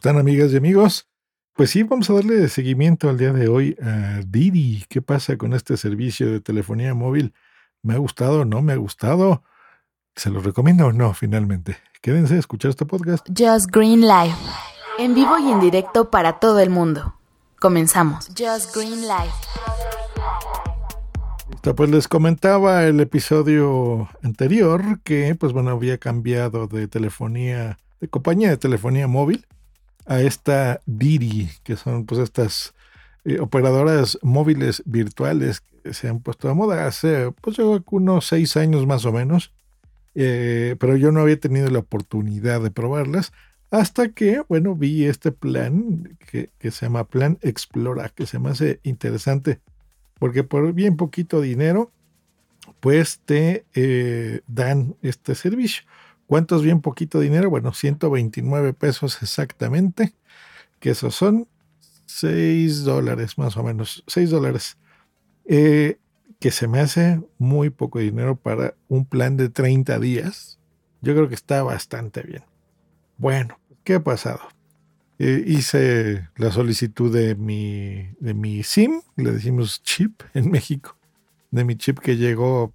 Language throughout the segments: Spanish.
¿Cómo están amigas y amigos? Pues sí, vamos a darle seguimiento al día de hoy a Didi. ¿Qué pasa con este servicio de telefonía móvil? ¿Me ha gustado o no me ha gustado? ¿Se lo recomiendo o no finalmente? Quédense a escuchar este podcast. Just Green Live. En vivo y en directo para todo el mundo. Comenzamos. Just Green. Listo, pues les comentaba el episodio anterior que, pues bueno, había cambiado de telefonía, de compañía de telefonía móvil a esta Didi, que son pues estas eh, operadoras móviles virtuales que se han puesto de moda hace pues unos seis años más o menos, eh, pero yo no había tenido la oportunidad de probarlas hasta que, bueno, vi este plan que, que se llama Plan Explora, que se me hace interesante, porque por bien poquito dinero, pues te eh, dan este servicio. ¿Cuánto es bien poquito dinero? Bueno, 129 pesos exactamente, que esos son 6 dólares más o menos, 6 dólares, eh, que se me hace muy poco dinero para un plan de 30 días. Yo creo que está bastante bien. Bueno, ¿qué ha pasado? Eh, hice la solicitud de mi, de mi SIM, le decimos chip en México, de mi chip que llegó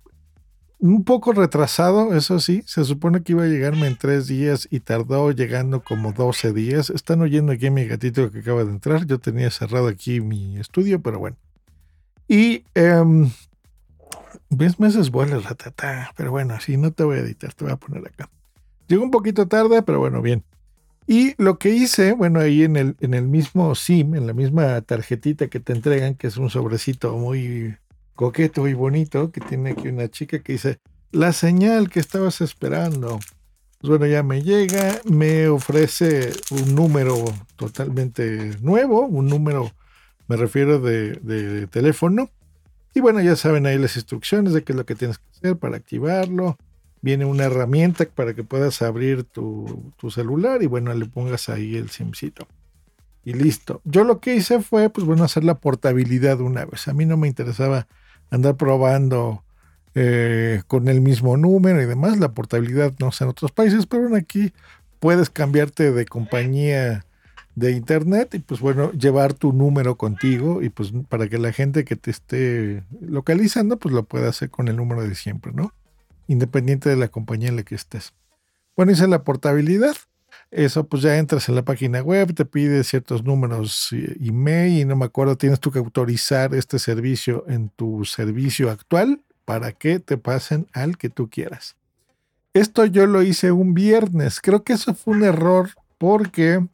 un poco retrasado, eso sí, se supone que iba a llegarme en tres días y tardó llegando como 12 días. Están oyendo aquí a mi gatito que acaba de entrar, yo tenía cerrado aquí mi estudio, pero bueno. Y um, ves meses vuelas la tata, pero bueno, así no te voy a editar, te voy a poner acá. Llegó un poquito tarde, pero bueno, bien. Y lo que hice, bueno, ahí en el, en el mismo SIM, en la misma tarjetita que te entregan, que es un sobrecito muy coqueto y bonito, que tiene aquí una chica que dice, la señal que estabas esperando. Pues bueno, ya me llega, me ofrece un número totalmente nuevo, un número, me refiero de, de teléfono. Y bueno, ya saben ahí las instrucciones de qué es lo que tienes que hacer para activarlo viene una herramienta para que puedas abrir tu, celular y bueno, le pongas ahí el simcito. Y listo. Yo lo que hice fue, pues bueno, hacer la portabilidad una vez. A mí no me interesaba andar probando eh, con el mismo número y demás. La portabilidad no sé en otros países, pero aquí puedes cambiarte de compañía de internet y pues bueno, llevar tu número contigo y pues para que la gente que te esté localizando pues lo pueda hacer con el número de siempre, ¿no? independiente de la compañía en la que estés. Bueno, hice la portabilidad. Eso pues ya entras en la página web, te pide ciertos números email y no me acuerdo, tienes tú que autorizar este servicio en tu servicio actual para que te pasen al que tú quieras. Esto yo lo hice un viernes. Creo que eso fue un error porque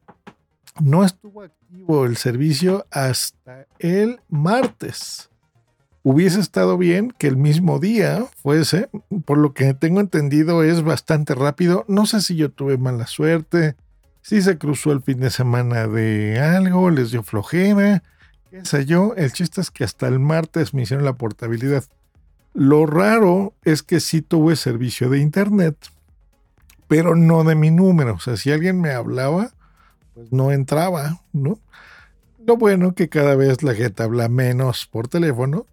no estuvo activo el servicio hasta el martes hubiese estado bien que el mismo día fuese, por lo que tengo entendido es bastante rápido. No sé si yo tuve mala suerte, si se cruzó el fin de semana de algo, les dio flojera, qué sé yo. El chiste es que hasta el martes me hicieron la portabilidad. Lo raro es que sí tuve servicio de internet, pero no de mi número. O sea, si alguien me hablaba, pues no entraba, ¿no? Lo bueno que cada vez la gente habla menos por teléfono,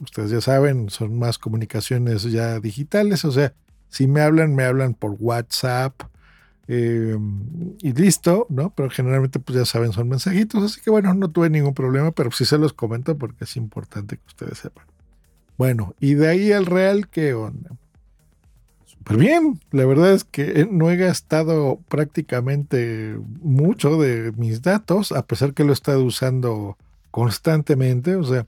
ustedes ya saben, son más comunicaciones ya digitales, o sea, si me hablan, me hablan por WhatsApp eh, y listo, ¿no? Pero generalmente, pues ya saben, son mensajitos, así que bueno, no tuve ningún problema, pero sí se los comento porque es importante que ustedes sepan. Bueno, y de ahí al real, ¿qué onda? Súper bien, la verdad es que no he gastado prácticamente mucho de mis datos, a pesar que lo he estado usando constantemente, o sea,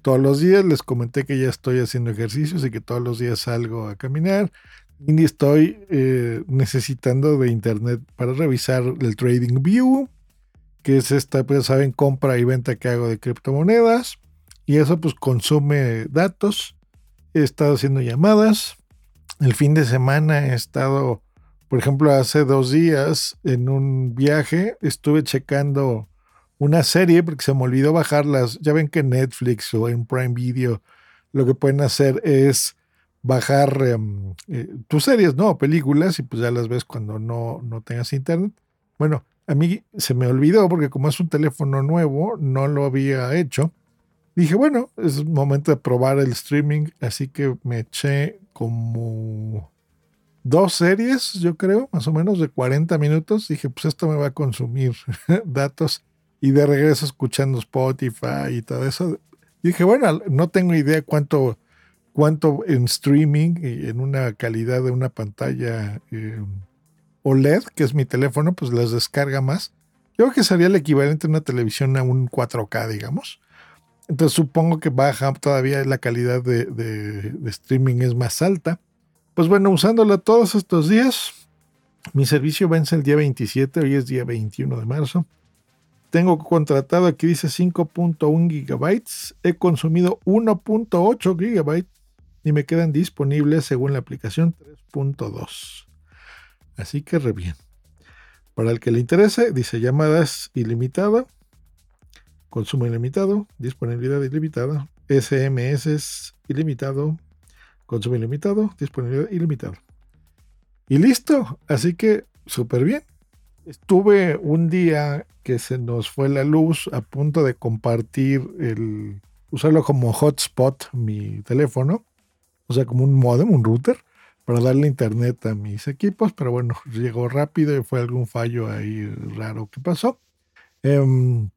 todos los días. Les comenté que ya estoy haciendo ejercicios y que todos los días salgo a caminar. Y estoy eh, necesitando de internet para revisar el Trading View, que es esta, pues saben, compra y venta que hago de criptomonedas. Y eso pues consume datos. He estado haciendo llamadas. El fin de semana he estado Por ejemplo, hace dos días en un viaje estuve checando una serie porque se me olvidó bajarlas. Ya ven que Netflix o en Prime Video lo que pueden hacer es bajar em, eh, tus series, ¿no? Películas y pues ya las ves cuando no, no tengas internet. Bueno, a mí se me olvidó porque como es un teléfono nuevo, no lo había hecho. Dije, bueno, es momento de probar el streaming, así que me eché como dos series, yo creo, más o menos de 40 minutos. Dije, pues esto me va a consumir datos y de regreso escuchando Spotify y todo eso. Dije, bueno, no tengo idea cuánto cuánto en streaming y en una calidad de una pantalla eh, OLED, que es mi teléfono, pues las descarga más. Yo creo que sería el equivalente a una televisión a un 4K, digamos. Entonces supongo que baja todavía la calidad de, streaming es más alta. Pues bueno, usándolo todos estos días, mi servicio vence el día 27, hoy es día 21 de marzo. Tengo contratado, aquí dice 5.1 gigabytes. He consumido 1.8 gigabytes y me quedan disponibles según la aplicación 3.2. Así que re bien. Para el que le interese, dice llamadas ilimitada, consumo ilimitado, disponibilidad ilimitada, SMS ilimitado, consumo ilimitado, disponibilidad ilimitada. Y listo, así que súper bien. Estuve un día que se nos fue la luz a punto de compartir el, usarlo como hotspot mi teléfono o sea, como un modem, un router, para darle internet a mis equipos, pero bueno, llegó rápido y fue algún fallo ahí raro que pasó. Em,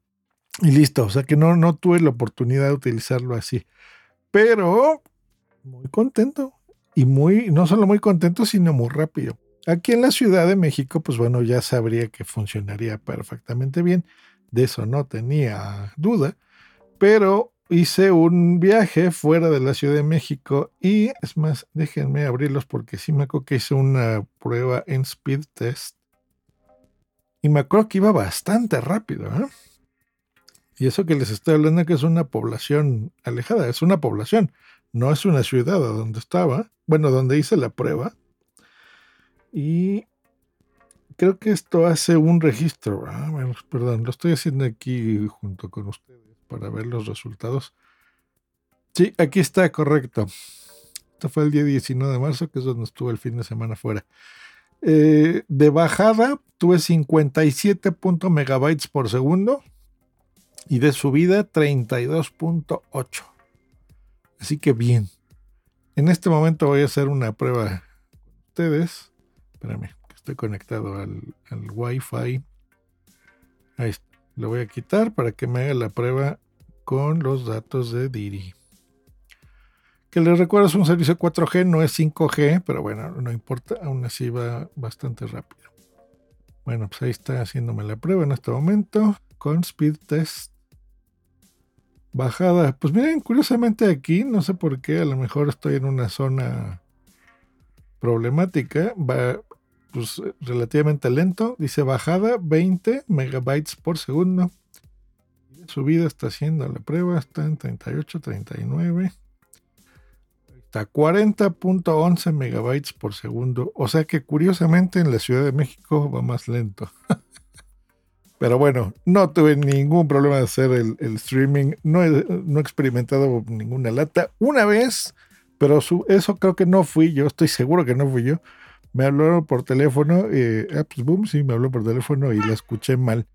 y listo, o sea que no, tuve la oportunidad de utilizarlo así. Pero muy contento. Y muy, no solo muy contento, sino muy rápido. Aquí en la Ciudad de México, pues bueno, ya sabría que funcionaría perfectamente bien. De eso no tenía duda. Pero hice un viaje fuera de la Ciudad de México y es más, déjenme abrirlos porque sí me acuerdo que hice una prueba en speed test y me acuerdo que iba bastante rápido. ¿eh? Y eso que les estoy hablando que es una población alejada, es una población, no es una ciudad donde estaba, bueno, donde hice la prueba. Y creo que esto hace un registro. perdón, lo estoy haciendo aquí junto con ustedes para ver los resultados. Sí, aquí está correcto. Esto fue el día 19 de marzo, que es donde estuve el fin de semana fuera. Eh, de bajada tuve 57. megabytes por segundo y de subida 32.8. Así que bien. En este momento voy a hacer una prueba con ustedes. Espérame, que estoy conectado al, al Wi-Fi. Ahí. Lo voy a quitar para que me haga la prueba con los datos de Diri. Que les recuerdo es un servicio 4G, no es 5G, pero bueno, no importa, aún así va bastante rápido. Bueno, pues ahí está haciéndome la prueba en este momento con Speed Test. Bajada, pues miren, curiosamente aquí, no sé por qué, a lo mejor estoy en una zona problemática, va pues, relativamente lento. Dice bajada 20 megabytes por segundo. Subida está haciendo la prueba, está en 38, 39. Está 40.11 megabytes por segundo. O sea que curiosamente en la Ciudad de México va más lento. Pero bueno, no tuve ningún problema de hacer el, streaming. No he, no he, experimentado ninguna lata. Una vez, pero eso creo que no fui yo. Estoy seguro que no fui yo me hablaron por teléfono, eh, ah, pues boom, sí, me habló por teléfono y la escuché mal.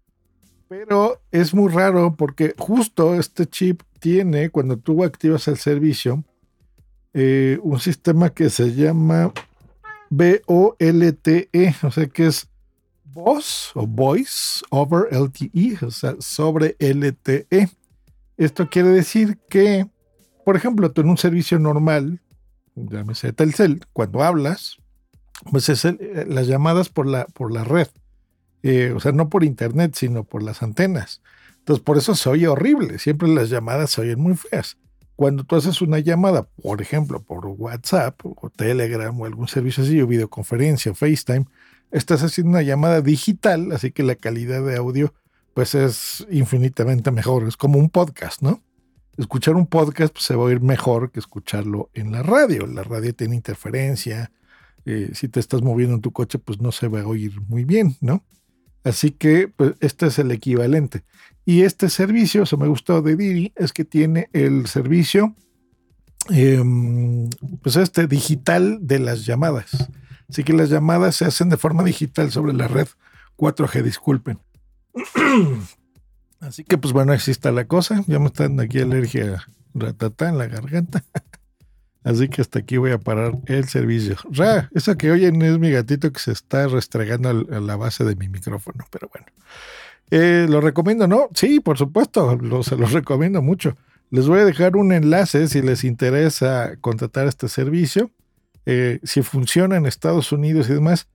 Pero es muy raro porque justo este chip tiene, cuando tú activas el servicio, eh, un sistema que se llama VOLTE, o sea que es Voice o Voice over LTE, o sea, sobre LTE. Esto quiere decir que, por ejemplo, tú en un servicio normal, llámese Telcel, cuando hablas, pues es eh, las llamadas por la, por la red. Eh, o sea, no por internet, sino por las antenas. Entonces, por eso se oye horrible. Siempre las llamadas se oyen muy feas. Cuando tú haces una llamada, por ejemplo, por WhatsApp o Telegram o algún servicio así, o videoconferencia o FaceTime, estás haciendo una llamada digital, así que la calidad de audio pues es infinitamente mejor. Es como un podcast, ¿no? Escuchar un podcast pues, se va a oír mejor que escucharlo en la radio. La radio tiene interferencia, eh, si te estás moviendo en tu coche, pues no se va a oír muy bien, ¿no? Así que pues, este es el equivalente. Y este servicio, se me gustó de Didi, es que tiene el servicio, em, pues este digital de las llamadas. Así que las llamadas se hacen de forma digital sobre la red 4G, disculpen. Así que pues bueno, así está la cosa. Ya me está dando aquí alergia ratata en la garganta. Así que hasta aquí voy a parar el servicio. Ra, eso que oyen es mi gatito que se está restregando a la base de mi micrófono, pero bueno. Eh, ¿Lo recomiendo, no? Sí, por supuesto, se los recomiendo mucho. Les voy a dejar un enlace si les interesa contratar este servicio. Eh, si funciona en Estados Unidos y demás,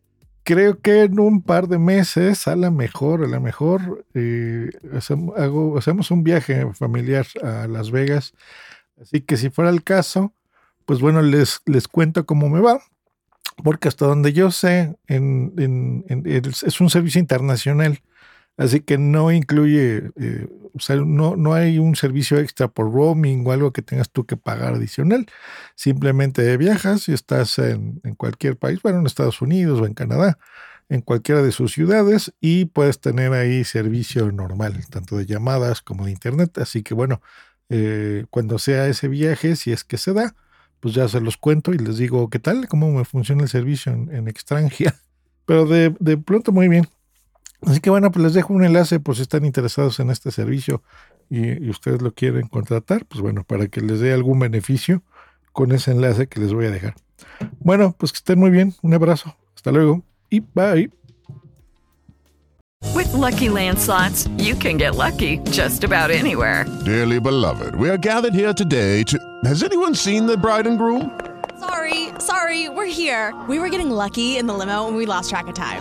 creo que en un par de meses, a la mejor, a la mejor, eh, hacemos un viaje familiar a Las Vegas. Así que si fuera el caso, pues bueno, les, les cuento cómo me va, porque hasta donde yo sé, es un servicio internacional, así que no incluye, eh, o sea, no, no hay un servicio extra por roaming o algo que tengas tú que pagar adicional, simplemente viajas y estás en, en cualquier país, bueno, en Estados Unidos o en Canadá, en cualquiera de sus ciudades y puedes tener ahí servicio normal, tanto de llamadas como de internet, así que bueno, eh, cuando sea ese viaje, si es que se da, pues ya se los cuento y les digo qué tal, cómo me funciona el servicio en, extranjera. Pero de, pronto muy bien. Así que bueno, pues les dejo un enlace por si están interesados en este servicio y, ustedes lo quieren contratar, pues bueno, para que les dé algún beneficio con ese enlace que les voy a dejar. Bueno, pues que estén muy bien. Un abrazo. Hasta luego y bye. With lucky landslots, you can get lucky just about anywhere. Dearly beloved, we are gathered here today to. Has anyone seen the bride and groom? Sorry, sorry, we're here. We were getting lucky in the limo and we lost track of time.